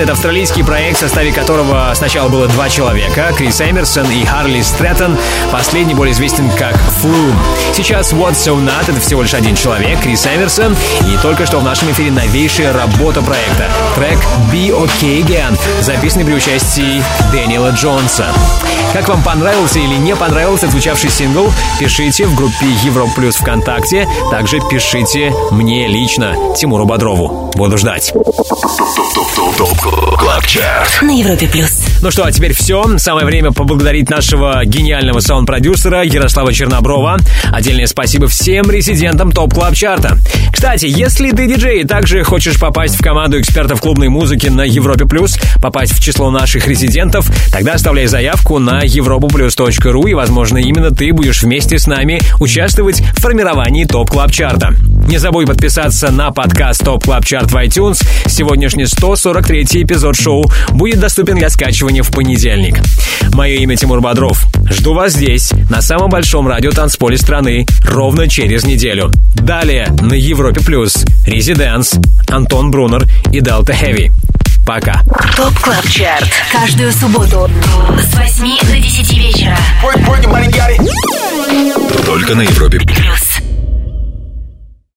Это австралийский проект, в составе которого сначала было два человека — Крис Эмерсон и Харли Стрэттон. Последний более известен как Flume. Сейчас What's So Not — это всего лишь один человек, Крис Эмерсон, и только что в нашем эфире новейшая работа проекта. Трек Be Okay Again, записанный при участии Дэниела Джонса. Как вам понравился или не понравился звучавший сингл, пишите в группе Европа Плюс ВКонтакте. Также пишите мне лично, Тимуру Бодрову. Буду ждать. На Европе плюс. Ну что, а теперь все. Самое время поблагодарить нашего гениального саунд-продюсера Ярослава Черноброва. Отдельно Отдельное спасибо всем резидентам ТОП Клаб Чарта. Кстати, если ты диджей и также хочешь попасть в команду экспертов клубной музыки на Европе Плюс, попасть в число наших резидентов, тогда оставляй заявку на europaplus.ru и, возможно, именно ты будешь вместе с нами участвовать в формировании ТОП Клаб Чарта. Не забудь подписаться на подкаст ТОП Клаб Чарт в iTunes. Сегодняшний 143 эпизод шоу будет доступен для скачивания в понедельник. Мое имя Тимур Бодров. Жду вас здесь, на самом большом радио танцполе страны, ровно через неделю. Далее на Европе Плюс. ResiDANCE, Антон Брунер и Delta Heavy. Пока. ТОП Клаб Чарт. Каждую субботу с 8 до 10 вечера. Только на Европе Плюс.